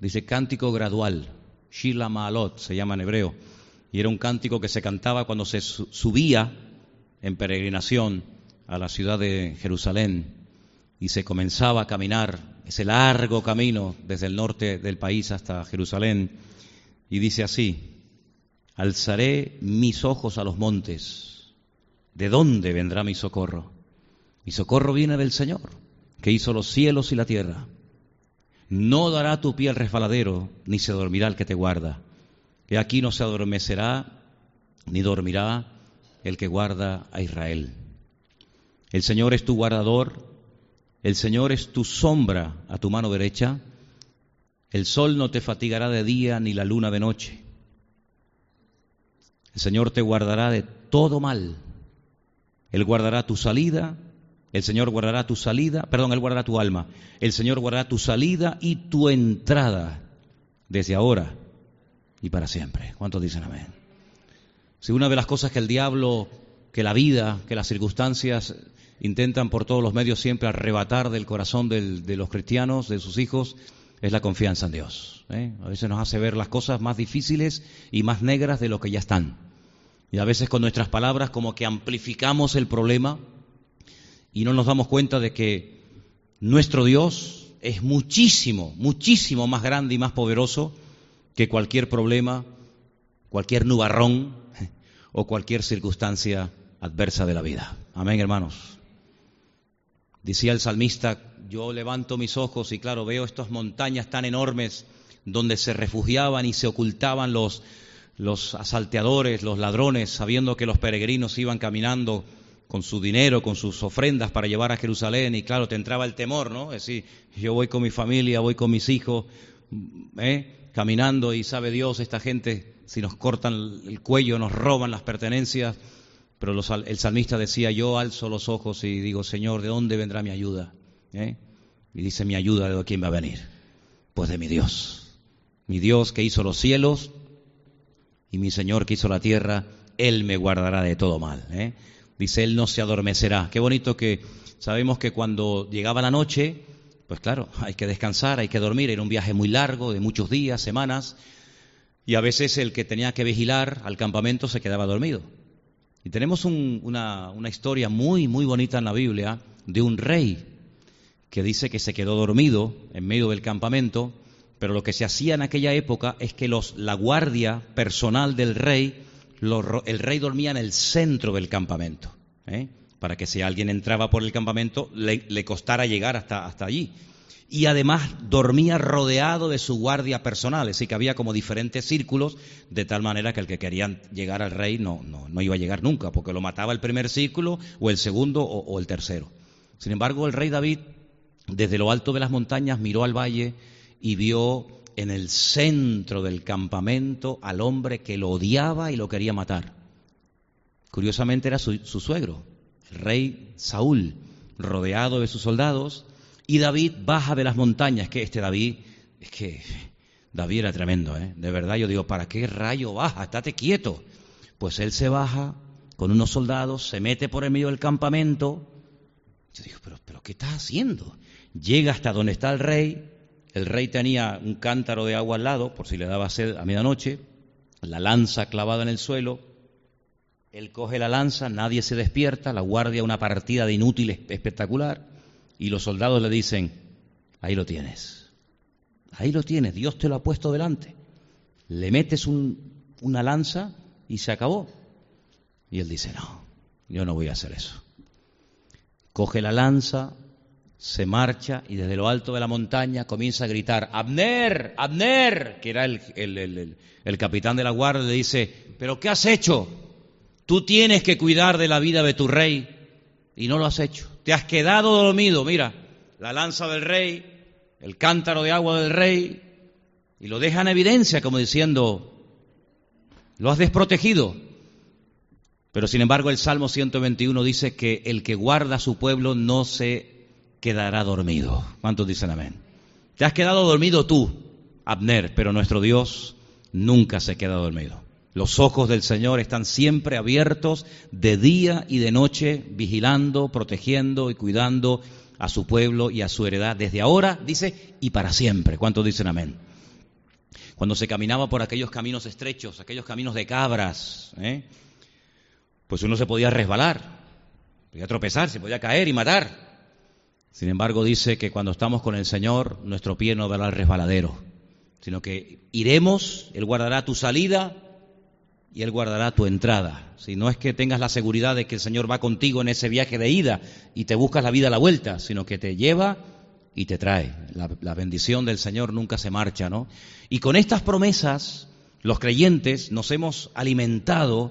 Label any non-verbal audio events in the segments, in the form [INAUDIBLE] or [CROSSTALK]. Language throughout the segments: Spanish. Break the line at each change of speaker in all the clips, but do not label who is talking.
dice cántico gradual, Shila Maalot se llama en hebreo, y era un cántico que se cantaba cuando se subía en peregrinación a la ciudad de Jerusalén y se comenzaba a caminar ese largo camino desde el norte del país hasta Jerusalén. Y dice así, alzaré mis ojos a los montes, ¿de dónde vendrá mi socorro? Mi socorro viene del Señor, que hizo los cielos y la tierra. No dará tu pie al resbaladero, ni se dormirá el que te guarda. Que aquí no se adormecerá, ni dormirá el que guarda a Israel. El Señor es tu guardador, el Señor es tu sombra a tu mano derecha, el sol no te fatigará de día ni la luna de noche. El Señor te guardará de todo mal. Él guardará tu salida, el Señor guardará tu salida, perdón, Él guardará tu alma. El Señor guardará tu salida y tu entrada desde ahora y para siempre. ¿Cuántos dicen amén? Si una de las cosas que el diablo, que la vida, que las circunstancias intentan por todos los medios siempre arrebatar del corazón de los cristianos, de sus hijos, es la confianza en Dios. ¿eh? A veces nos hace ver las cosas más difíciles y más negras de lo que ya están. Y a veces con nuestras palabras como que amplificamos el problema y no nos damos cuenta de que nuestro Dios es muchísimo, muchísimo más grande y más poderoso que cualquier problema, cualquier nubarrón [LAUGHS] o cualquier circunstancia adversa de la vida. Amén, hermanos. Decía el salmista, yo levanto mis ojos y claro, veo estas montañas tan enormes donde se refugiaban y se ocultaban los, los asalteadores, los ladrones, sabiendo que los peregrinos iban caminando con su dinero, con sus ofrendas para llevar a Jerusalén y claro, te entraba el temor, ¿no? Es decir, yo voy con mi familia, voy con mis hijos, ¿eh? caminando y sabe Dios, esta gente, si nos cortan el cuello, nos roban las pertenencias, pero el salmista decía, yo alzo los ojos y digo, Señor, ¿de dónde vendrá mi ayuda? ¿Eh? Y dice, mi ayuda, ¿de quién va a venir? Pues de mi Dios. Mi Dios que hizo los cielos y mi Señor que hizo la tierra, Él me guardará de todo mal. ¿eh? Dice, Él no se adormecerá. Qué bonito que sabemos que cuando llegaba la noche, pues claro, hay que descansar, hay que dormir. Era un viaje muy largo, de muchos días, semanas. Y a veces el que tenía que vigilar al campamento se quedaba dormido. Y tenemos una, una historia muy, muy bonita en la Biblia de un rey que dice que se quedó dormido en medio del campamento, pero lo que se hacía en aquella época es que los, la guardia personal del rey, el rey dormía en el centro del campamento, ¿eh? para que si alguien entraba por el campamento le, costara llegar hasta, hasta allí y además dormía rodeado de su guardia personal, así que había como diferentes círculos, de tal manera que el que quería llegar al rey no, no, no iba a llegar nunca, porque lo mataba el primer círculo o el segundo o, el tercero. Sin embargo, el rey David, desde lo alto de las montañas, miró al valle y vio en el centro del campamento al hombre que lo odiaba y lo quería matar. Curiosamente era su, su suegro, el rey Saúl, rodeado de sus soldados, y David baja de las montañas, que este David, es que David era tremendo, ¿eh? De verdad, yo digo, ¿para qué rayo baja? Estate quieto. Pues él se baja con unos soldados, se mete por el medio del campamento. Yo digo, ¿pero, pero qué estás haciendo? Llega hasta donde está el rey. El rey tenía un cántaro de agua al lado, por si le daba sed a medianoche. La lanza clavada en el suelo. Él coge la lanza, nadie se despierta, la guardia una partida de inútiles espectacular y los soldados le dicen, ahí lo tienes, ahí lo tienes, Dios te lo ha puesto delante. Le metes una lanza y se acabó. Y él dice, no, yo no voy a hacer eso. Coge la lanza, se marcha y desde lo alto de la montaña comienza a gritar, Abner, Abner, que era el, el, capitán de la guardia, le dice, pero ¿qué has hecho? Tú tienes que cuidar de la vida de tu rey y no lo has hecho. Te has quedado dormido, mira, la lanza del rey, el cántaro de agua del rey, y lo deja en evidencia como diciendo, lo has desprotegido. Pero sin embargo el Salmo 121 dice que el que guarda a su pueblo no se quedará dormido. ¿Cuántos dicen amén? Te has quedado dormido tú, Abner, pero nuestro Dios nunca se queda dormido. Los ojos del Señor están siempre abiertos de día y de noche, vigilando, protegiendo y cuidando a su pueblo y a su heredad desde ahora, dice, y para siempre. ¿Cuántos dicen amén? Cuando se caminaba por aquellos caminos estrechos, aquellos caminos de cabras, ¿eh? pues uno se podía resbalar, podía tropezar, se podía caer y matar. Sin embargo, dice que cuando estamos con el Señor, nuestro pie no dará al resbaladero, sino que iremos, Él guardará tu salida y Él guardará tu entrada. Si no es que tengas la seguridad de que el Señor va contigo en ese viaje de ida y te buscas la vida a la vuelta, sino que te lleva y te trae. La, la bendición del Señor nunca se marcha, ¿no? Y con estas promesas, los creyentes nos hemos alimentado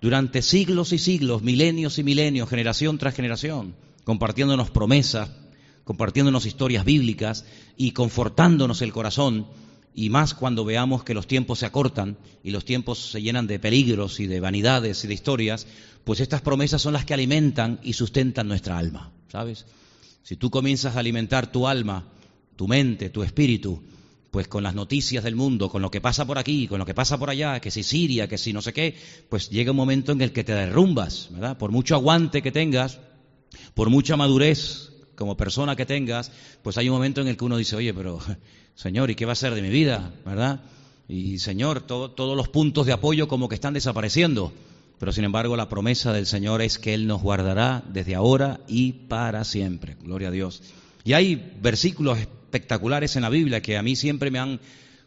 durante siglos y siglos, milenios y milenios, generación tras generación, compartiéndonos promesas, compartiéndonos historias bíblicas y confortándonos el corazón, y más cuando veamos que los tiempos se acortan y los tiempos se llenan de peligros y de vanidades y de historias, pues estas promesas son las que alimentan y sustentan nuestra alma, ¿sabes? Si tú comienzas a alimentar tu alma, tu mente, tu espíritu, pues con las noticias del mundo, con lo que pasa por aquí, con lo que pasa por allá, que si Siria, que si no sé qué, pues llega un momento en el que te derrumbas, ¿verdad? Por mucho aguante que tengas, por mucha madurez como persona que tengas, pues hay un momento en el que uno dice, oye, pero [LAUGHS] Señor, ¿y qué va a ser de mi vida? ¿Verdad? Y Señor, todos los puntos de apoyo como que están desapareciendo. Pero sin embargo, la promesa del Señor es que Él nos guardará desde ahora y para siempre. Gloria a Dios. Y hay versículos espectaculares en la Biblia que a mí siempre me han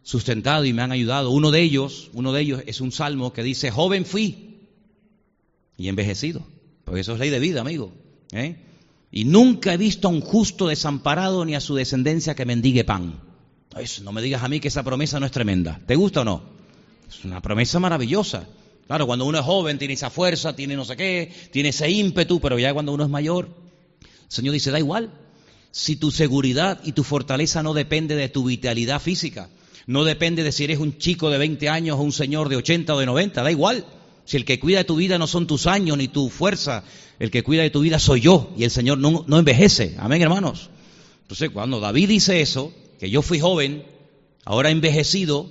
sustentado y me han ayudado. Uno de ellos, uno de ellos es un salmo que dice, joven fui y envejecido. Porque eso es ley de vida, amigo. ¿Eh? Y nunca he visto a un justo desamparado ni a su descendencia que mendigue pan. no me digas a mí que esa promesa no es tremenda. ¿Te gusta o no? Es una promesa maravillosa. Claro, cuando uno es joven tiene esa fuerza, tiene no sé qué, tiene ese ímpetu, pero ya cuando uno es mayor, el Señor dice, da igual, si tu seguridad y tu fortaleza no depende de tu vitalidad física, no depende de si eres un chico de 20 años o un señor de 80 o de 90, da igual. Si el que cuida de tu vida no son tus años ni tu fuerza, el que cuida de tu vida soy yo y el Señor no, envejece. Amén, hermanos. Entonces, cuando David dice eso, que yo fui joven, ahora envejecido,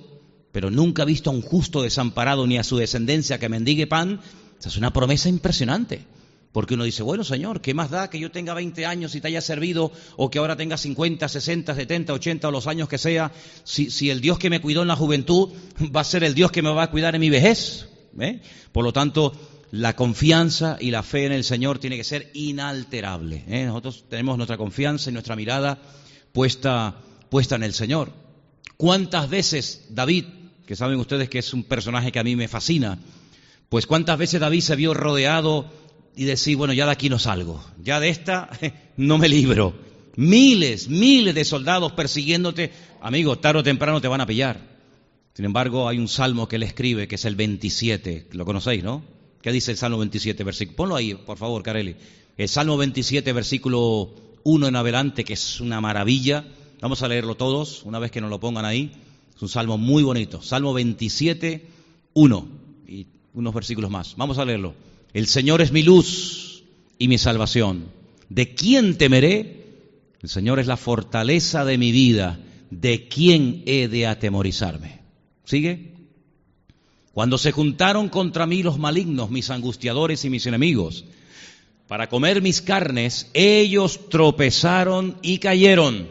pero nunca he visto a un justo desamparado ni a su descendencia que mendigue pan, esa es una promesa impresionante. Porque uno dice, bueno, Señor, ¿qué más da que yo tenga 20 años y te haya servido o que ahora tenga 50, 60, 70, 80 o los años que sea, si el Dios que me cuidó en la juventud va a ser el Dios que me va a cuidar en mi vejez? Por lo tanto, la confianza y la fe en el Señor tiene que ser inalterable. ¿eh? Nosotros tenemos nuestra confianza y nuestra mirada puesta, puesta en el Señor. ¿Cuántas veces David, que saben ustedes que es un personaje que a mí me fascina, pues cuántas veces David se vio rodeado y decir, bueno, ya de aquí no salgo, ya de esta [LAUGHS] no me libro. Miles, miles de soldados persiguiéndote, amigo, tarde o temprano te van a pillar. Sin embargo, hay un salmo que él escribe, que es el 27, lo conocéis, ¿no? ¿Qué dice el Salmo 27, versículo? Ponlo ahí, por favor, Carelli. El Salmo 27, versículo 1 en adelante, que es una maravilla. Vamos a leerlo todos, una vez que nos lo pongan ahí. Es un salmo muy bonito. Salmo 27, 1. Y unos versículos más. Vamos a leerlo. El Señor es mi luz y mi salvación. ¿De quién temeré? El Señor es la fortaleza de mi vida. ¿De quién he de atemorizarme? ¿Sigue? Cuando se juntaron contra mí los malignos, mis angustiadores y mis enemigos, para comer mis carnes, ellos tropezaron y cayeron.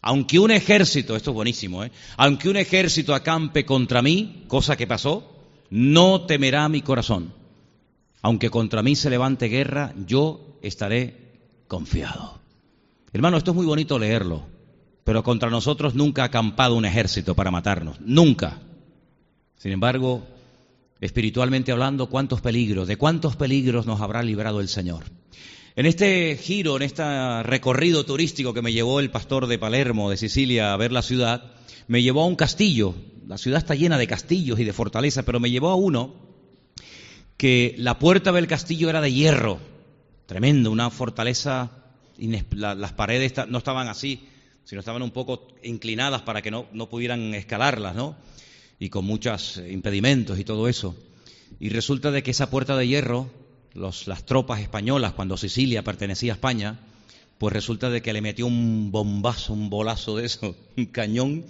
Aunque un ejército, esto es buenísimo, ¿eh? aunque un ejército acampe contra mí, cosa que pasó, no temerá mi corazón aunque contra mí se levante guerra, yo estaré confiado. Hermano, esto es muy bonito leerlo, pero contra nosotros nunca ha acampado un ejército para matarnos, nunca. Sin embargo, espiritualmente hablando, cuántos peligros, de cuántos peligros nos habrá librado el Señor. En este giro, en este recorrido turístico que me llevó el pastor de Palermo, de Sicilia, a ver la ciudad, me llevó a un castillo. La ciudad está llena de castillos y de fortalezas, pero me llevó a uno que la puerta del castillo era de hierro, tremendo, una fortaleza, las paredes no estaban así, sino estaban un poco inclinadas para que no, no pudieran escalarlas, ¿no? Y con muchos impedimentos y todo eso. Y resulta de que esa puerta de hierro, los, las tropas españolas, cuando Sicilia pertenecía a España, pues resulta de que le metió un bombazo, un bolazo de eso, [LAUGHS] un cañón,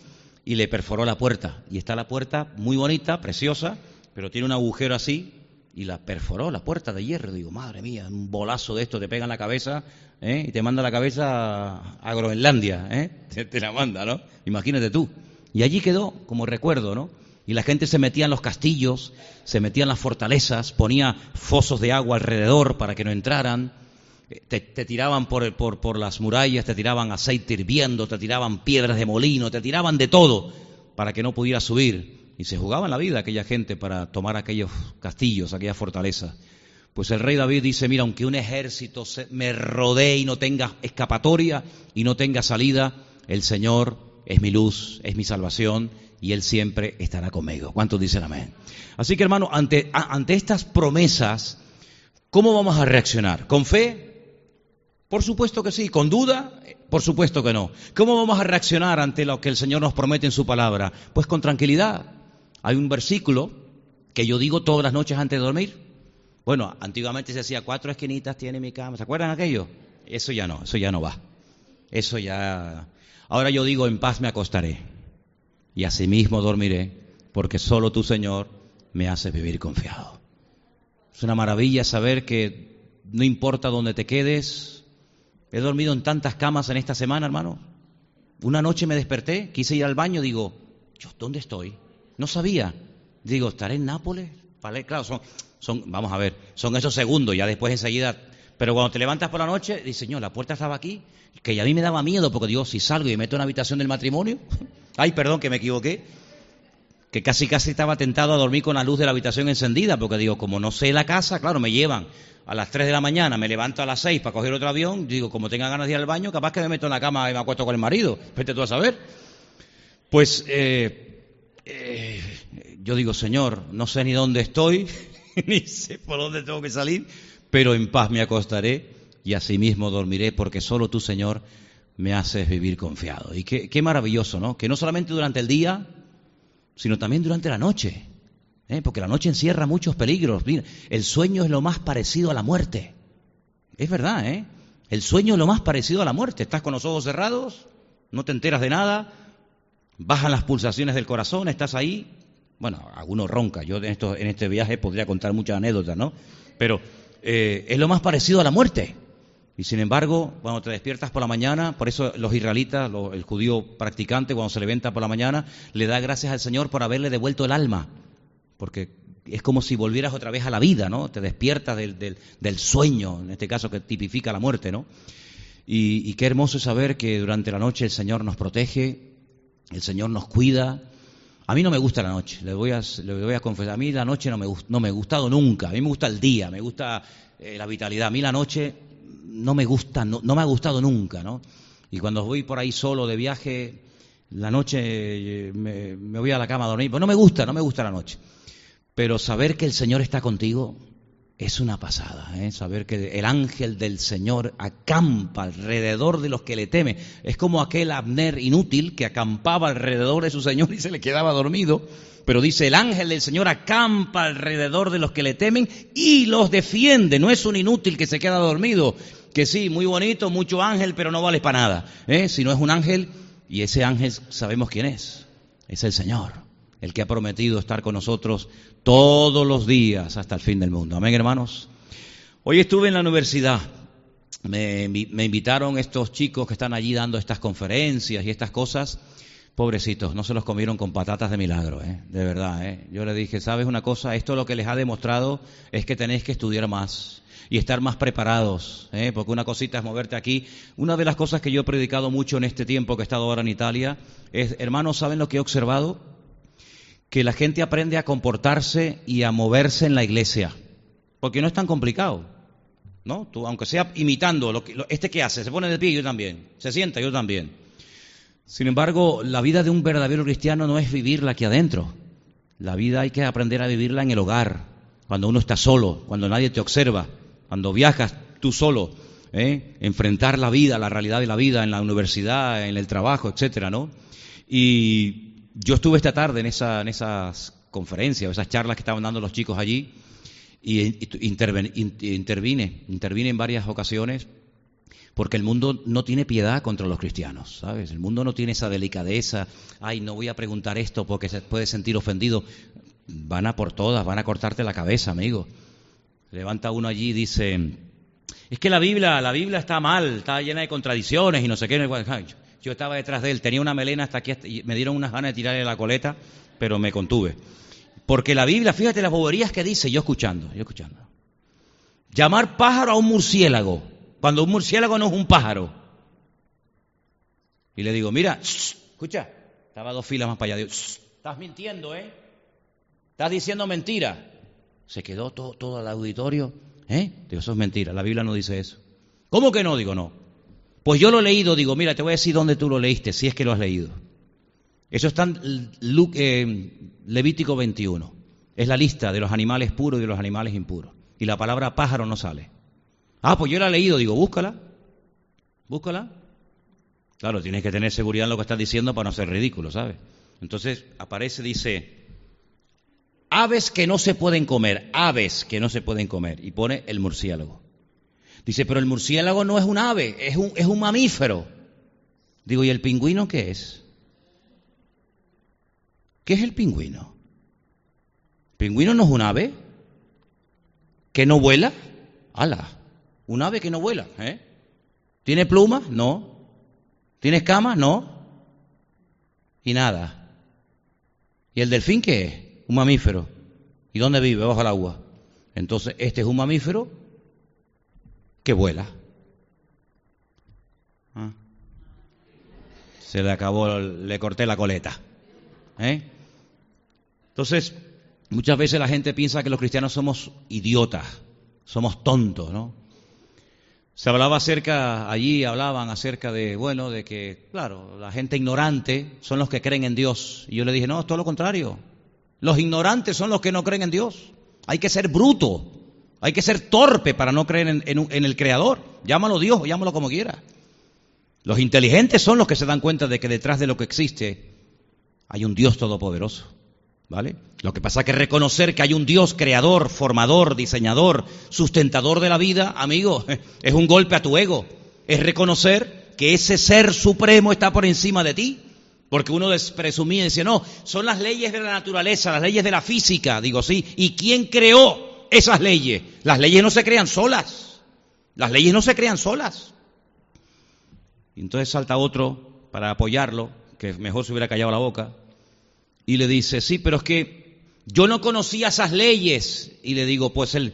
y le perforó la puerta. Y está la puerta muy bonita, preciosa, pero tiene un agujero así, y la perforó, la puerta de hierro. Digo, madre mía, un bolazo de esto te pega en la cabeza ¿eh? y te manda la cabeza a Groenlandia. ¿eh? [LAUGHS] Te, la manda, ¿no? Imagínate tú. Y allí quedó como recuerdo, ¿no? Y la gente se metía en los castillos, se metía en las fortalezas, ponía fosos de agua alrededor para que no entraran, te, tiraban por, por, por las murallas, te tiraban aceite hirviendo, te tiraban piedras de molino, te tiraban de todo para que no pudieras subir. Y se jugaban la vida aquella gente para tomar aquellos castillos, aquellas fortalezas. Pues el rey David dice, mira, aunque un ejército me rodee y no tenga escapatoria y no tenga salida, el Señor es mi luz, es mi salvación y Él siempre estará conmigo. ¿Cuántos dicen amén? Así que hermano, ante, ante estas promesas, ¿cómo vamos a reaccionar? ¿Con fe? Por supuesto que sí. ¿Con duda? Por supuesto que no. ¿Cómo vamos a reaccionar ante lo que el Señor nos promete en su palabra? Pues con tranquilidad. Hay un versículo que yo digo todas las noches antes de dormir. Bueno, antiguamente se decía cuatro esquinitas tiene mi cama. ¿Se acuerdan aquello? Eso ya no, eso ya no va. Eso ya. Ahora yo digo en paz me acostaré y asimismo dormiré, porque solo tu Señor me hace vivir confiado. Es una maravilla saber que no importa dónde te quedes. He dormido en tantas camas en esta semana, hermano. Una noche me desperté, quise ir al baño, digo, ¿yo dónde estoy? No sabía. Digo, ¿estaré en Nápoles? Claro, son, son, vamos a ver, son esos segundos, ya después enseguida. Pero cuando te levantas por la noche, dices, Señor, la puerta estaba aquí, que ya a mí me daba miedo, porque digo, si salgo y me meto en la habitación del matrimonio, [LAUGHS] ay, perdón, que me equivoqué, que casi casi estaba tentado a dormir con la luz de la habitación encendida, porque digo, como no sé la casa, claro, me llevan a las 3 de la mañana, me levanto a las 6 para coger otro avión, digo, como tenga ganas de ir al baño, capaz que me meto en la cama y me acuesto con el marido, vete tú a saber. Pues eh, eh, yo digo, Señor, no sé ni dónde estoy, [LAUGHS] ni sé por dónde tengo que salir, pero en paz me acostaré y asimismo dormiré, porque solo tú, Señor, me haces vivir confiado. Y qué, maravilloso, ¿no? Que no solamente durante el día, sino también durante la noche. ¿eh? Porque la noche encierra muchos peligros. el sueño es lo más parecido a la muerte. Es verdad, ¿eh? El sueño es lo más parecido a la muerte. Estás con los ojos cerrados, no te enteras de nada, bajan las pulsaciones del corazón, estás ahí. Bueno, algunos ronca. Yo en, esto, en este viaje podría contar muchas anécdotas, ¿no? Pero eh, es lo más parecido a la muerte. Y sin embargo, cuando te despiertas por la mañana, por eso los israelitas, el judío practicante, cuando se levanta por la mañana, le da gracias al Señor por haberle devuelto el alma. Porque es como si volvieras otra vez a la vida, ¿no? Te despiertas del, del, sueño, en este caso que tipifica la muerte, ¿no? Y, y, qué hermoso saber que durante la noche el Señor nos protege, el Señor nos cuida. A mí no me gusta la noche, le voy a, confesar. A mí la noche no me, no me ha gustado nunca. A mí me gusta el día, me gusta eh, la vitalidad. A mí la noche no me gusta, no, me ha gustado nunca, ¿no? Y cuando voy por ahí solo de viaje, la noche eh, me, me voy a la cama a dormir. Pues no me gusta, no me gusta la noche. Pero saber que el Señor está contigo, es una pasada, ¿eh? saber que el ángel del Señor acampa alrededor de los que le temen. Es como aquel Abner inútil que acampaba alrededor de su Señor y se le quedaba dormido. Pero dice, el ángel del Señor acampa alrededor de los que le temen y los defiende. No es un inútil que se queda dormido, que sí, muy bonito, mucho ángel, pero no vale para nada. ¿eh? Si no es un ángel, y ese ángel sabemos quién es, es el Señor el que ha prometido estar con nosotros todos los días hasta el fin del mundo. Amén, hermanos. Hoy estuve en la universidad. Me, invitaron estos chicos que están allí dando estas conferencias y estas cosas. Pobrecitos, no se los comieron con patatas de milagro, ¿eh? de verdad. ¿eh? Yo les dije, ¿sabes una cosa? Esto lo que les ha demostrado es que tenéis que estudiar más y estar más preparados, ¿eh? porque una cosita es moverte aquí. Una de las cosas que yo he predicado mucho en este tiempo que he estado ahora en Italia es, hermanos, ¿saben lo que he observado? Que la gente aprende a comportarse y a moverse en la iglesia, porque no es tan complicado, ¿no? Tú, aunque sea imitando, lo que, este que hace, se pone de pie, yo también, se sienta, yo también. Sin embargo, la vida de un verdadero cristiano no es vivirla aquí adentro. La vida hay que aprender a vivirla en el hogar, cuando uno está solo, cuando nadie te observa, cuando viajas tú solo, ¿eh? enfrentar la vida, la realidad de la vida en la universidad, en el trabajo, etcétera, ¿no? Y yo estuve esta tarde en, esa, en esas conferencias, esas charlas que estaban dando los chicos allí, y intervine, intervine en varias ocasiones, porque el mundo no tiene piedad contra los cristianos, ¿sabes? El mundo no tiene esa delicadeza, ay, no voy a preguntar esto porque se puede sentir ofendido. Van a por todas, van a cortarte la cabeza, amigo. levanta uno allí y dice, es que la Biblia, la Biblia está mal, está llena de contradicciones y no sé qué. Yo estaba detrás de él, tenía una melena hasta aquí, y me dieron unas ganas de tirarle la coleta, pero me contuve. Porque la Biblia, fíjate las boberías que dice, yo escuchando, yo escuchando. Llamar pájaro a un murciélago, cuando un murciélago no es un pájaro. Y le digo, mira, escucha, estaba dos filas más para allá. Digo, estás mintiendo, ¿eh? Estás diciendo mentira. Se quedó todo, todo el auditorio. ¿Eh? Digo, eso es mentira, la Biblia no dice eso. ¿Cómo que no? Digo, no. Pues yo lo he leído, digo, mira, te voy a decir dónde tú lo leíste, si es que lo has leído. Eso está en eh, Levítico 21. Es la lista de los animales puros y de los animales impuros. Y la palabra pájaro no sale. Ah, pues yo la he leído, digo, búscala. Búscala. Claro, tienes que tener seguridad en lo que estás diciendo para no ser ridículo, ¿sabes? Entonces aparece, dice, aves que no se pueden comer, aves que no se pueden comer, y pone el murciélago. Dice, pero el murciélago no es un ave, es un, es un mamífero. Digo, ¿y el pingüino qué es? ¿Qué es el pingüino? ¿Pingüino no es un ave? ¿Que no vuela? ¡Hala! Un ave que no vuela, ¿eh? ¿Tiene plumas? No. ¿Tiene escamas? No. Y nada. ¿Y el delfín qué es? un mamífero. ¿Y dónde vive? Bajo el agua. Entonces, este es un mamífero que vuela. Ah. Se le acabó, le corté la coleta. ¿Eh? Entonces, muchas veces la gente piensa que los cristianos somos idiotas, somos tontos, ¿no? Se hablaba acerca, allí hablaban acerca de, bueno, de que, claro, la gente ignorante son los que creen en Dios. Y yo le dije, no, es todo lo contrario. Los ignorantes son los que no creen en Dios. Hay que ser bruto, hay que ser torpe para no creer en, el Creador. Llámalo Dios o llámalo como quiera. Los inteligentes son los que se dan cuenta de que detrás de lo que existe hay un Dios todopoderoso. ¿Vale? Lo que pasa es que reconocer que hay un Dios creador, formador, diseñador, sustentador de la vida, amigo, [LAUGHS] es un golpe a tu ego. Es reconocer que ese ser supremo está por encima de ti. Porque uno presumía y decía, no, son las leyes de la naturaleza, las leyes de la física. Digo, sí. ¿Y quién creó esas leyes? Las leyes no se crean solas. Las leyes no se crean solas. Y entonces salta otro para apoyarlo, que mejor se hubiera callado la boca, y le dice, sí, pero es que yo no conocía esas leyes. Y le digo, pues el,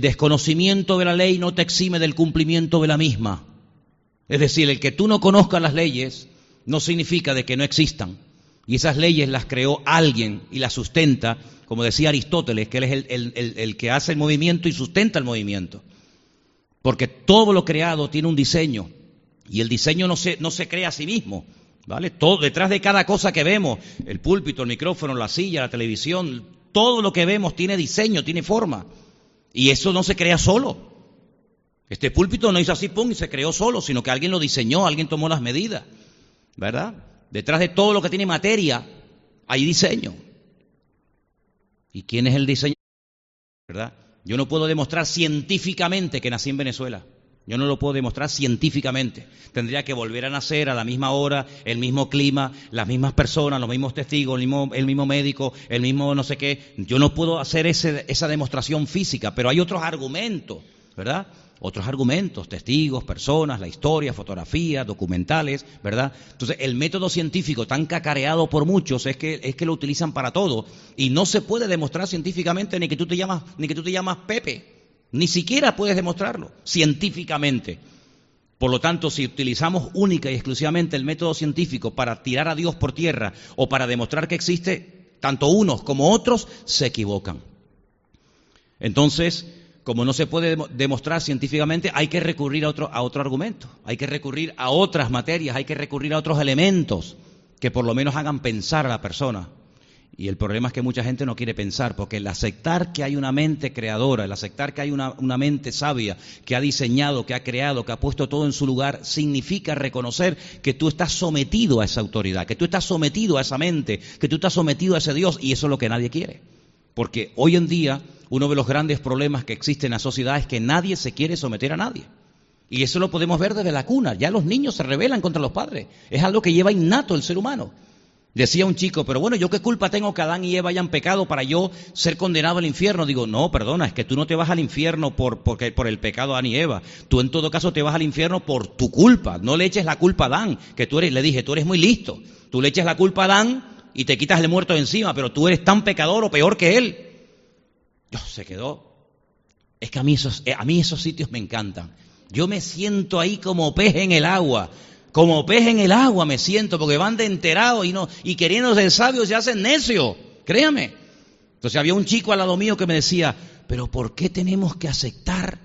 desconocimiento de la ley no te exime del cumplimiento de la misma. Es decir, el que tú no conozcas las leyes no significa de que no existan. Y esas leyes las creó alguien y las sustenta, como decía Aristóteles, que él es el, que hace el movimiento y sustenta el movimiento. Porque todo lo creado tiene un diseño y el diseño no se, no se crea a sí mismo. ¿Vale? Todo, detrás de cada cosa que vemos, el púlpito, el micrófono, la silla, la televisión, todo lo que vemos tiene diseño, tiene forma. Y eso no se crea solo. Este púlpito no hizo así, pum, y se creó solo, sino que alguien lo diseñó, alguien tomó las medidas. ¿verdad? Detrás de todo lo que tiene materia hay diseño. ¿Y quién es el diseño? ¿Verdad? Yo no puedo demostrar científicamente que nací en Venezuela. Yo no lo puedo demostrar científicamente. Tendría que volver a nacer a la misma hora, el mismo clima, las mismas personas, los mismos testigos, el mismo, el mismo médico, el mismo no sé qué. Yo no puedo hacer esa demostración física, pero hay otros argumentos, ¿verdad? Otros argumentos, testigos, personas, la historia, fotografías, documentales, ¿verdad? Entonces, el método científico tan cacareado por muchos es que, es que lo utilizan para todo y no se puede demostrar científicamente ni que tú te llamas, ni que tú te llamas Pepe. Ni siquiera puedes demostrarlo científicamente. Por lo tanto, si utilizamos única y exclusivamente el método científico para tirar a Dios por tierra o para demostrar que existe, tanto unos como otros se equivocan. Entonces, como no se puede demostrar científicamente, hay que recurrir a otro, a otro argumento, hay que recurrir a otras materias, hay que recurrir a otros elementos que por lo menos hagan pensar a la persona. Y el problema es que mucha gente no quiere pensar, porque el aceptar que hay una mente creadora, el aceptar que hay una, una, mente sabia, que ha diseñado, que ha creado, que ha puesto todo en su lugar, significa reconocer que tú estás sometido a esa autoridad, que tú estás sometido a esa mente, que tú estás sometido a ese Dios, y eso es lo que nadie quiere. Porque hoy en día uno de los grandes problemas que existe en la sociedad es que nadie se quiere someter a nadie. Y eso lo podemos ver desde la cuna. Ya los niños se rebelan contra los padres. Es algo que lleva innato el ser humano. Decía un chico, pero bueno, ¿yo qué culpa tengo que Adán y Eva hayan pecado para yo ser condenado al infierno? Digo, no, perdona, es que tú no te vas al infierno por, por el pecado de Adán y Eva. Tú en todo caso te vas al infierno por tu culpa. No le eches la culpa a Adán, que tú eres, le dije, tú eres muy listo. Tú le eches la culpa a Adán y te quitas el muerto encima, pero tú eres tan pecador o peor que él. Se quedó. Es que a mí esos, eh, a mí esos sitios me encantan. Yo me siento ahí como pez en el agua como pez en el agua me siento porque van de enterado y no y queriendo ser sabios se hacen necio, créame. Entonces había un chico al lado mío que me decía, pero ¿por qué tenemos que aceptar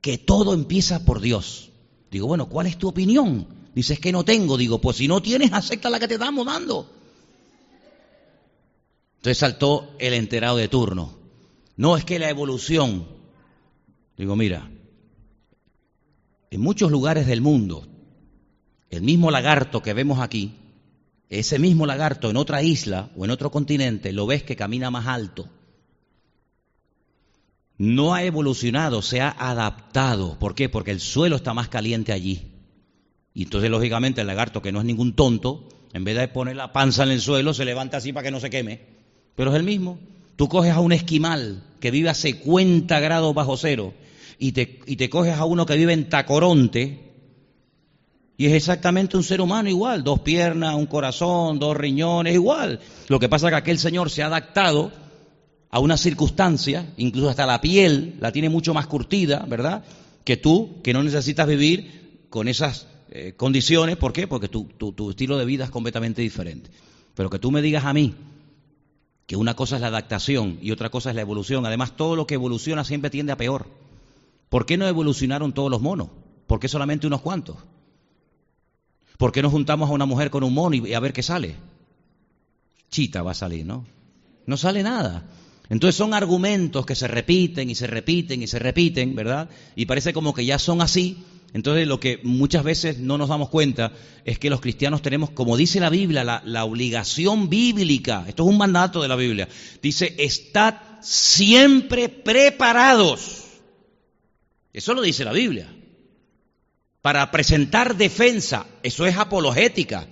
que todo empieza por Dios? Digo, bueno, ¿cuál es tu opinión? Dices que no tengo. Digo, pues si no tienes, acepta la que te estamos dando. Entonces saltó el enterado de turno. No es que la evolución. Digo, mira, en muchos lugares del mundo el mismo lagarto que vemos aquí, ese mismo lagarto en otra isla o en otro continente, lo ves que camina más alto. No ha evolucionado, se ha adaptado. ¿Por qué? Porque el suelo está más caliente allí. Y entonces, lógicamente, el lagarto, que no es ningún tonto, en vez de poner la panza en el suelo, se levanta así para que no se queme. Pero es el mismo. Tú coges a un esquimal que vive a 50 grados bajo cero y te, y te coges a uno que vive en Tacoronte, y es exactamente un ser humano igual, dos piernas, un corazón, dos riñones, igual. Lo que pasa es que aquel señor se ha adaptado a una circunstancia, incluso hasta la piel la tiene mucho más curtida, ¿verdad? Que tú, que no necesitas vivir con esas eh, condiciones. ¿Por qué? Porque tu, tu estilo de vida es completamente diferente. Pero que tú me digas a mí que una cosa es la adaptación y otra cosa es la evolución. Además, todo lo que evoluciona siempre tiende a peor. ¿Por qué no evolucionaron todos los monos? ¿Por qué solamente unos cuantos? ¿Por qué no juntamos a una mujer con un mono y a ver qué sale? Chita va a salir, ¿no? No sale nada. Entonces son argumentos que se repiten y se repiten y se repiten, ¿verdad? Y parece como que ya son así. Entonces lo que muchas veces no nos damos cuenta es que los cristianos tenemos, como dice la Biblia, la, obligación bíblica, esto es un mandato de la Biblia, dice, estad siempre preparados. Eso lo dice la Biblia para presentar defensa. Eso es apologética.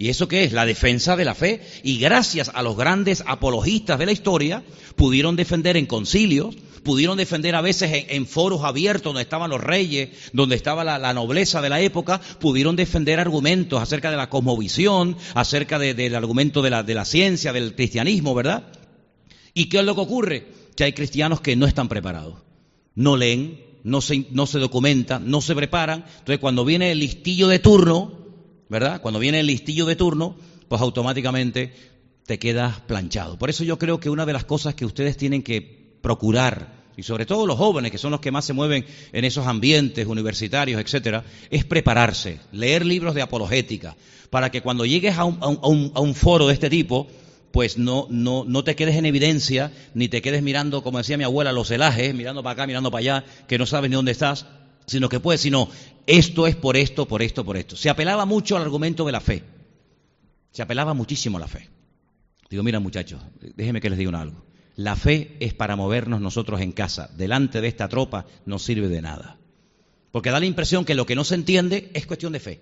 ¿Y eso qué es? La defensa de la fe. Y gracias a los grandes apologistas de la historia, pudieron defender en concilios, pudieron defender a veces en, foros abiertos donde estaban los reyes, donde estaba la, nobleza de la época, pudieron defender argumentos acerca de la cosmovisión, acerca del argumento de la, de la ciencia, del cristianismo, ¿verdad? ¿Y qué es lo que ocurre? Que hay cristianos que no están preparados. No leen, no se, no se documentan, no se preparan. Entonces, cuando viene el listillo de turno, ¿verdad? Cuando viene el listillo de turno, pues automáticamente te quedas planchado. Por eso yo creo que una de las cosas que ustedes tienen que procurar, y sobre todo los jóvenes, que son los que más se mueven en esos ambientes universitarios, etcétera, es prepararse, leer libros de apologética, para que cuando llegues a un, a un foro de este tipo, pues no, no, no te quedes en evidencia, ni te quedes mirando, como decía mi abuela, los celajes, mirando para acá, mirando para allá, que no sabes ni dónde estás, sino que puedes, sino esto es por esto, por esto, por esto. Se apelaba mucho al argumento de la fe. Se apelaba muchísimo a la fe. Digo, mira muchachos, déjenme que les diga algo. La fe es para movernos nosotros en casa. Delante de esta tropa no sirve de nada. Porque da la impresión que lo que no se entiende es cuestión de fe.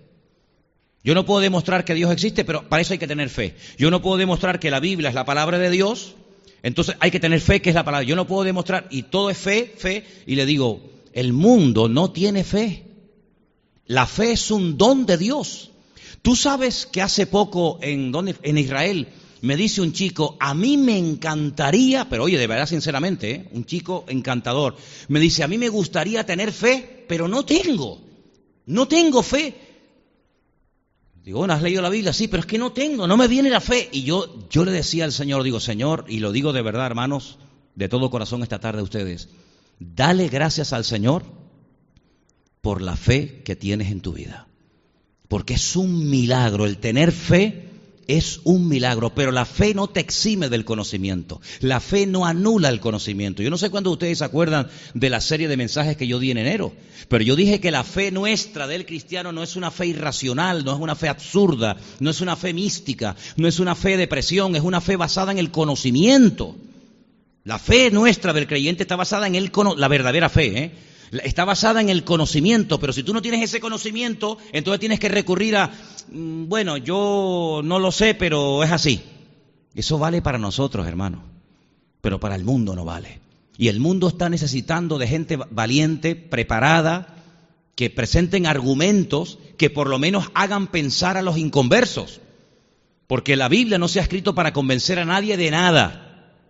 Yo no puedo demostrar que Dios existe, pero para eso hay que tener fe. Yo no puedo demostrar que la Biblia es la palabra de Dios, entonces hay que tener fe que es la palabra. Yo no puedo demostrar, y todo es fe, fe, y le digo, el mundo no tiene fe. La fe es un don de Dios. Tú sabes que hace poco en, Israel me dice un chico, a mí me encantaría, pero oye, de verdad sinceramente, ¿eh? un chico encantador, me dice, a mí me gustaría tener fe, pero no tengo. No tengo fe. Digo, bueno, ¿has leído la Biblia? Sí, pero es que no tengo, no me viene la fe. Y yo, yo le decía al Señor, digo, Señor, y lo digo de verdad, hermanos, de todo corazón esta tarde a ustedes, dale gracias al Señor por la fe que tienes en tu vida. Porque es un milagro el tener fe es un milagro, pero la fe no te exime del conocimiento. La fe no anula el conocimiento. Yo no sé cuándo ustedes se acuerdan de la serie de mensajes que yo di en enero, pero yo dije que la fe nuestra del cristiano no es una fe irracional, no es una fe absurda, no es una fe mística, no es una fe de presión, es una fe basada en el conocimiento. La fe nuestra del creyente está basada en el la verdadera fe, ¿eh? Está basada en el conocimiento, pero si tú no tienes ese conocimiento, entonces tienes que recurrir a, mm, bueno, yo no lo sé, pero es así. Eso vale para nosotros, hermano, pero para el mundo no vale. Y el mundo está necesitando de gente valiente, preparada, que presenten argumentos que por lo menos hagan pensar a los inconversos. Porque la Biblia no se ha escrito para convencer a nadie de nada.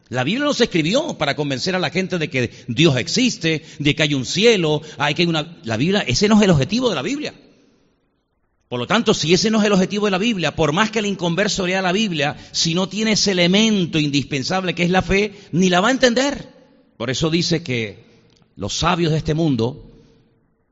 La Biblia no se escribió para convencer a la gente de que Dios existe, de que hay un cielo, hay que hay una. La Biblia, ese no es el objetivo de la Biblia. Por lo tanto, si ese no es el objetivo de la Biblia, por más que el inconverso lea la Biblia, si no tiene ese elemento indispensable que es la fe, ni la va a entender. Por eso dice que los sabios de este mundo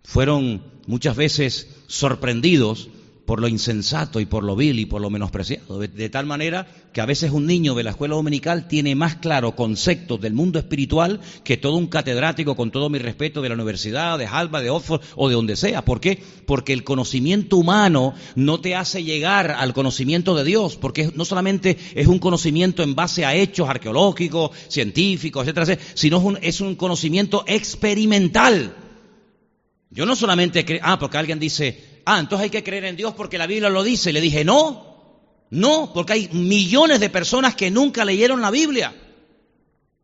fueron muchas veces sorprendidos por lo insensato y por lo vil y por lo menospreciado. De, tal manera que a veces un niño de la escuela dominical tiene más claro conceptos del mundo espiritual que todo un catedrático, con todo mi respeto, de la universidad, de Harvard, de Oxford o de donde sea. ¿Por qué? Porque el conocimiento humano no te hace llegar al conocimiento de Dios, porque no solamente es un conocimiento en base a hechos arqueológicos, científicos, etcétera, etcétera sino es un, es un conocimiento experimental. Yo no solamente creo, ah, porque alguien dice, ah, entonces hay que creer en Dios porque la Biblia lo dice. Le dije, no, no, porque hay millones de personas que nunca leyeron la Biblia,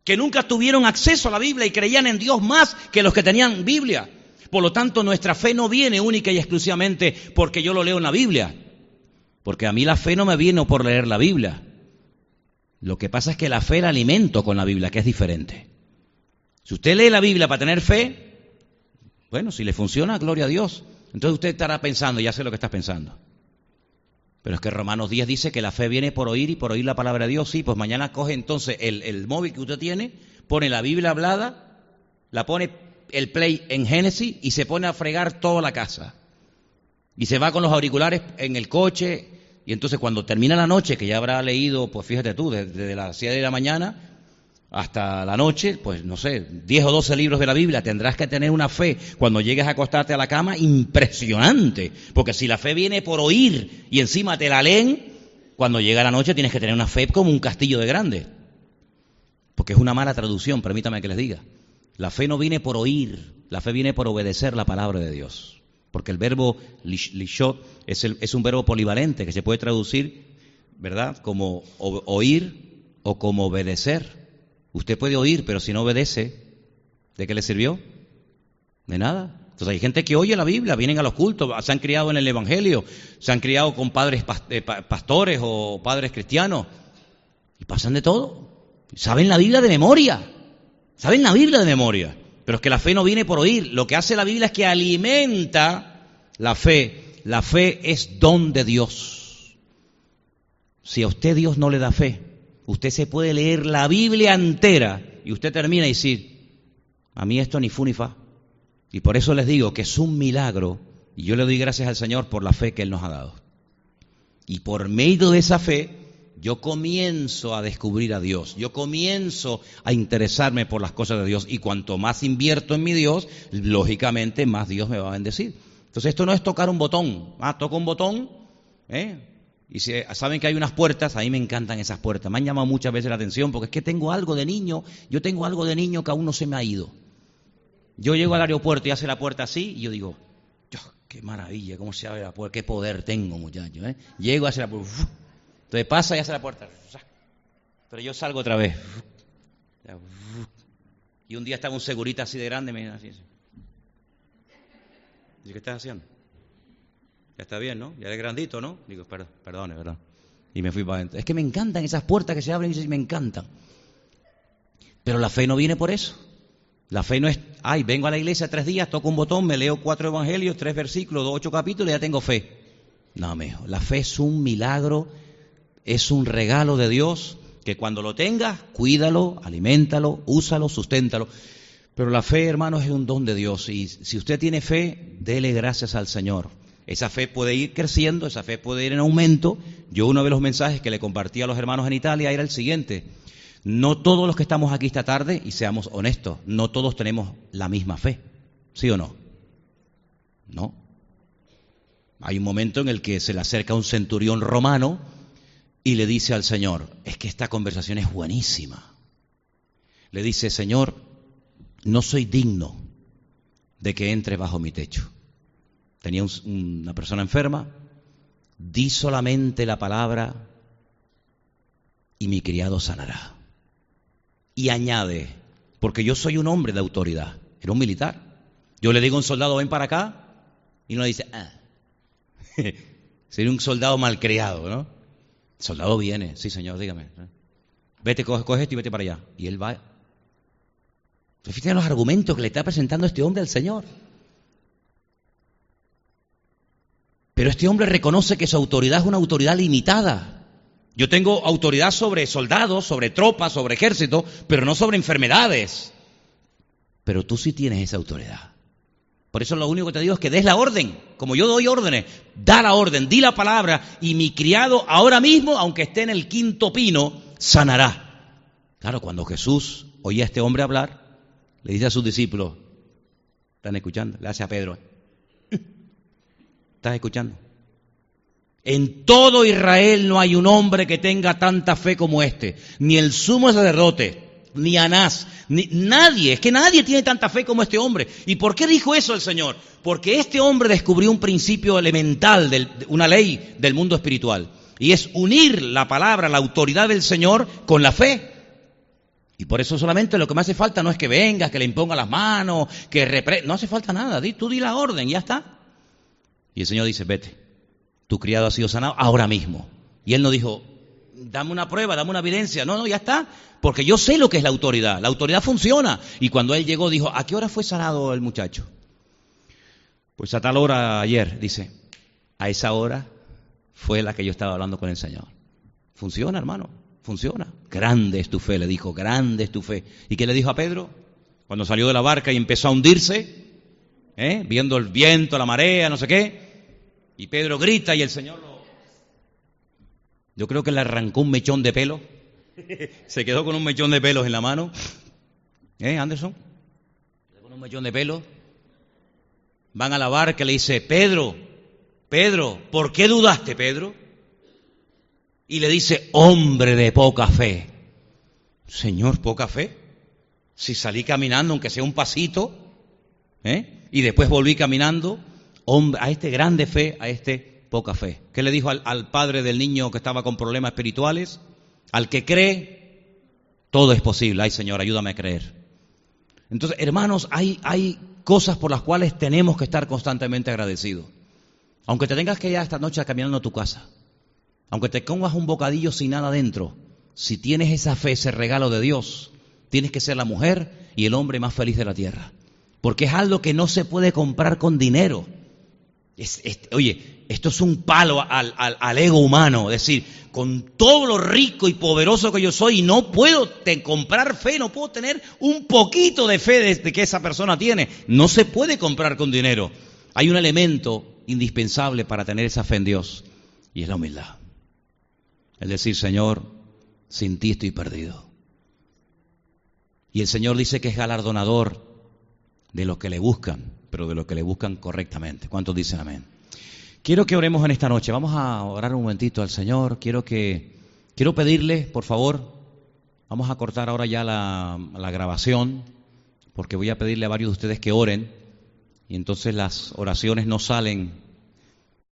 que nunca tuvieron acceso a la Biblia y creían en Dios más que los que tenían Biblia. Por lo tanto, nuestra fe no viene única y exclusivamente porque yo lo leo en la Biblia, porque a mí la fe no me viene por leer la Biblia. Lo que pasa es que la fe la alimento con la Biblia, que es diferente. Si usted lee la Biblia para tener fe, bueno, si le funciona, gloria a Dios. Entonces usted estará pensando, ya sé lo que estás pensando. Pero es que Romanos 10 dice que la fe viene por oír y por oír la palabra de Dios. Sí, pues mañana coge entonces el, el móvil que usted tiene, pone la Biblia hablada, la pone el play en Génesis y se pone a fregar toda la casa. Y se va con los auriculares en el coche. Y entonces cuando termina la noche, que ya habrá leído, pues fíjate tú, desde las 7 de la mañana, hasta la noche, pues no sé, 10 o 12 libros de la Biblia, tendrás que tener una fe cuando llegues a acostarte a la cama impresionante, porque si la fe viene por oír y encima te la leen, cuando llega la noche tienes que tener una fe como un castillo de grande, porque es una mala traducción, permítame que les diga. La fe no viene por oír, la fe viene por obedecer la palabra de Dios, porque el verbo lishot es, es un verbo polivalente que se puede traducir, ¿verdad?, como oír o como obedecer. Usted puede oír, pero si no obedece, ¿de qué le sirvió? De nada. Entonces hay gente que oye la Biblia, vienen a los cultos, se han criado en el Evangelio, se han criado con padres eh, pastores o padres cristianos y pasan de todo. Saben la Biblia de memoria, saben la Biblia de memoria, pero es que la fe no viene por oír. Lo que hace la Biblia es que alimenta la fe. La fe es don de Dios. Si a usted Dios no le da fe, Usted se puede leer la Biblia entera y usted termina y decir, a mí esto ni fu ni fa. Y por eso les digo que es un milagro y yo le doy gracias al Señor por la fe que Él nos ha dado. Y por medio de esa fe, yo comienzo a descubrir a Dios, yo comienzo a interesarme por las cosas de Dios y cuanto más invierto en mi Dios, lógicamente más Dios me va a bendecir. Entonces esto no es tocar un botón, ah, toco un botón, ¿eh? Y si saben que hay unas puertas, a mí me encantan esas puertas. Me han llamado muchas veces la atención porque es que tengo algo de niño, yo tengo algo de niño que aún no se me ha ido. Yo llego al aeropuerto y hace la puerta así y yo digo, qué maravilla, cómo se abre la puerta, qué poder tengo, muchacho. ¿eh? Llego, hace la puerta, entonces pasa y hace la puerta. Pero yo salgo otra vez. Y un día estaba un segurita así de grande, me dice así. ¿Y qué estás haciendo? Ya está bien, ¿no? Ya eres grandito, ¿no? Digo, perdone, ¿verdad? Y me fui para adentro. Es que me encantan esas puertas que se abren y me encantan. Pero la fe no viene por eso. La fe no es, ay, vengo a la iglesia tres días, toco un botón, me leo cuatro evangelios, tres versículos, ocho capítulos y ya tengo fe. No, mejor. La fe es un milagro, es un regalo de Dios que cuando lo tengas, cuídalo, aliméntalo, úsalo, susténtalo. Pero la fe, hermanos, es un don de Dios. Y si usted tiene fe, dele gracias al Señor. Esa fe puede ir creciendo, esa fe puede ir en aumento. Yo uno de los mensajes que le compartí a los hermanos en Italia era el siguiente. No todos los que estamos aquí esta tarde, y seamos honestos, no todos tenemos la misma fe. ¿Sí o no? No. Hay un momento en el que se le acerca un centurión romano y le dice al Señor, es que esta conversación es buenísima. Le dice, Señor, no soy digno de que entres bajo mi techo. Tenía una persona enferma, di solamente la palabra y mi criado sanará. Y añade, porque yo soy un hombre de autoridad, era un militar. Yo le digo a un soldado, ven para acá, y uno dice, ah. [LAUGHS] sería un soldado malcriado, ¿no? El soldado viene, sí señor, dígame. Vete, coge, coge esto y vete para allá. Y él va. Fíjate los argumentos que le está presentando este hombre al Señor. Pero este hombre reconoce que su autoridad es una autoridad limitada. Yo tengo autoridad sobre soldados, sobre tropas, sobre ejército, pero no sobre enfermedades. Pero tú sí tienes esa autoridad. Por eso lo único que te digo es que des la orden, como yo doy órdenes, da la orden, di la palabra y mi criado ahora mismo, aunque esté en el quinto pino, sanará. Claro, cuando Jesús oía a este hombre hablar, le dice a sus discípulos, ¿están escuchando? Le hace a Pedro, ¿estás escuchando? En todo Israel no hay un hombre que tenga tanta fe como este, ni el sumo sacerdote, ni Anás, ni nadie, es que nadie tiene tanta fe como este hombre. ¿Y por qué dijo eso el Señor? Porque este hombre descubrió un principio elemental, de una ley del mundo espiritual, y es unir la palabra, la autoridad del Señor con la fe. Y por eso solamente lo que me hace falta no es que vengas, que le imponga las manos, que repre... no hace falta nada, tú di la orden, ya está. Y el Señor dice, vete, tu criado ha sido sanado ahora mismo. Y él no dijo, dame una prueba, dame una evidencia. No, no, ya está. Porque yo sé lo que es la autoridad. La autoridad funciona. Y cuando él llegó, dijo, ¿a qué hora fue sanado el muchacho? Pues a tal hora ayer, dice, a esa hora fue la que yo estaba hablando con el Señor. Funciona, hermano, funciona. Grande es tu fe, le dijo, grande es tu fe. ¿Y qué le dijo a Pedro? Cuando salió de la barca y empezó a hundirse, ¿eh? viendo el viento, la marea, no sé qué. Y Pedro grita y el Señor lo yo creo que le arrancó un mechón de pelo. [LAUGHS] Se quedó con un mechón de pelos en la mano. ¿Eh, Anderson? Con un mechón de pelo. Van a la barca y le dice, Pedro, Pedro, ¿por qué dudaste, Pedro? Y le dice, hombre de poca fe. Señor, poca fe. Si salí caminando, aunque sea un pasito, ¿eh? y después volví caminando, hombre, a este grande fe, a este poca fe. ¿Qué le dijo al, padre del niño que estaba con problemas espirituales? Al que cree, todo es posible. Ay Señor, ayúdame a creer. Entonces, hermanos, hay, hay cosas por las cuales tenemos que estar constantemente agradecidos. Aunque te tengas que ir esta noche caminando a tu casa, aunque te comas un bocadillo sin nada dentro, si tienes esa fe, ese regalo de Dios, tienes que ser la mujer y el hombre más feliz de la tierra. Porque es algo que no se puede comprar con dinero. Oye, esto es un palo al, ego humano, es decir, con todo lo rico y poderoso que yo soy, no puedo comprar fe, no puedo tener un poquito de fe de, que esa persona tiene. No se puede comprar con dinero. Hay un elemento indispensable para tener esa fe en Dios y es la humildad. Es decir, Señor, sin ti estoy perdido. Y el Señor dice que es galardonador de los que le buscan, pero de los que le buscan correctamente. ¿Cuántos dicen amén? Quiero que oremos en esta noche. Vamos a orar un momentito al Señor. Quiero que quiero pedirle, por favor, vamos a cortar ahora ya la, la grabación, porque voy a pedirle a varios de ustedes que oren y entonces las oraciones no salen